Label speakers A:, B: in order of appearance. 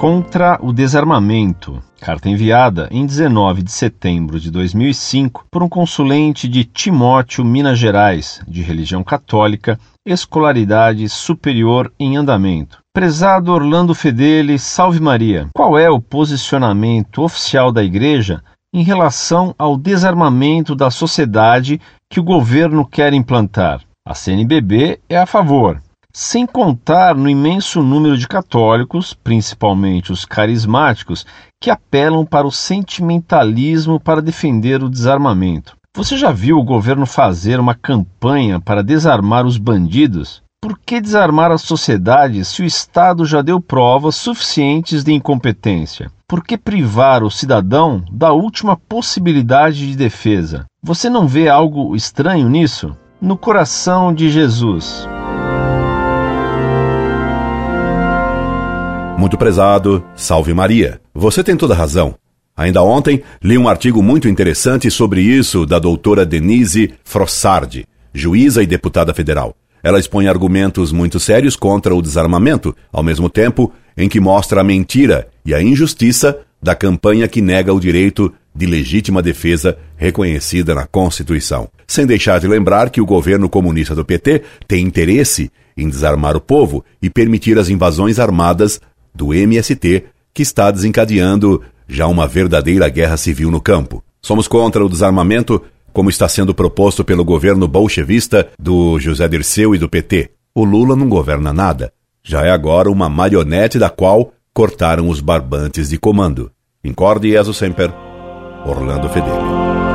A: contra o desarmamento. Carta enviada em 19 de setembro de 2005 por um consulente de Timóteo, Minas Gerais, de religião católica, escolaridade superior em andamento. Prezado Orlando Fedeli, salve Maria. Qual é o posicionamento oficial da Igreja em relação ao desarmamento da sociedade que o governo quer implantar? A CNBB é a favor, sem contar no imenso número de católicos, principalmente os carismáticos, que apelam para o sentimentalismo para defender o desarmamento. Você já viu o governo fazer uma campanha para desarmar os bandidos? Por que desarmar a sociedade se o Estado já deu provas suficientes de incompetência? Por que privar o cidadão da última possibilidade de defesa? Você não vê algo estranho nisso? No coração de Jesus.
B: Muito prezado, salve Maria. Você tem toda razão. Ainda ontem li um artigo muito interessante sobre isso da doutora Denise Frossardi, juíza e deputada federal. Ela expõe argumentos muito sérios contra o desarmamento, ao mesmo tempo em que mostra a mentira e a injustiça da campanha que nega o direito de legítima defesa reconhecida na Constituição. Sem deixar de lembrar que o governo comunista do PT tem interesse em desarmar o povo e permitir as invasões armadas do MST, que está desencadeando já uma verdadeira guerra civil no campo. Somos contra o desarmamento como está sendo proposto pelo governo bolchevista do José Dirceu e do PT. O Lula não governa nada. Já é agora uma marionete da qual cortaram os barbantes de comando. Incorde e sempre, Orlando Fedeli.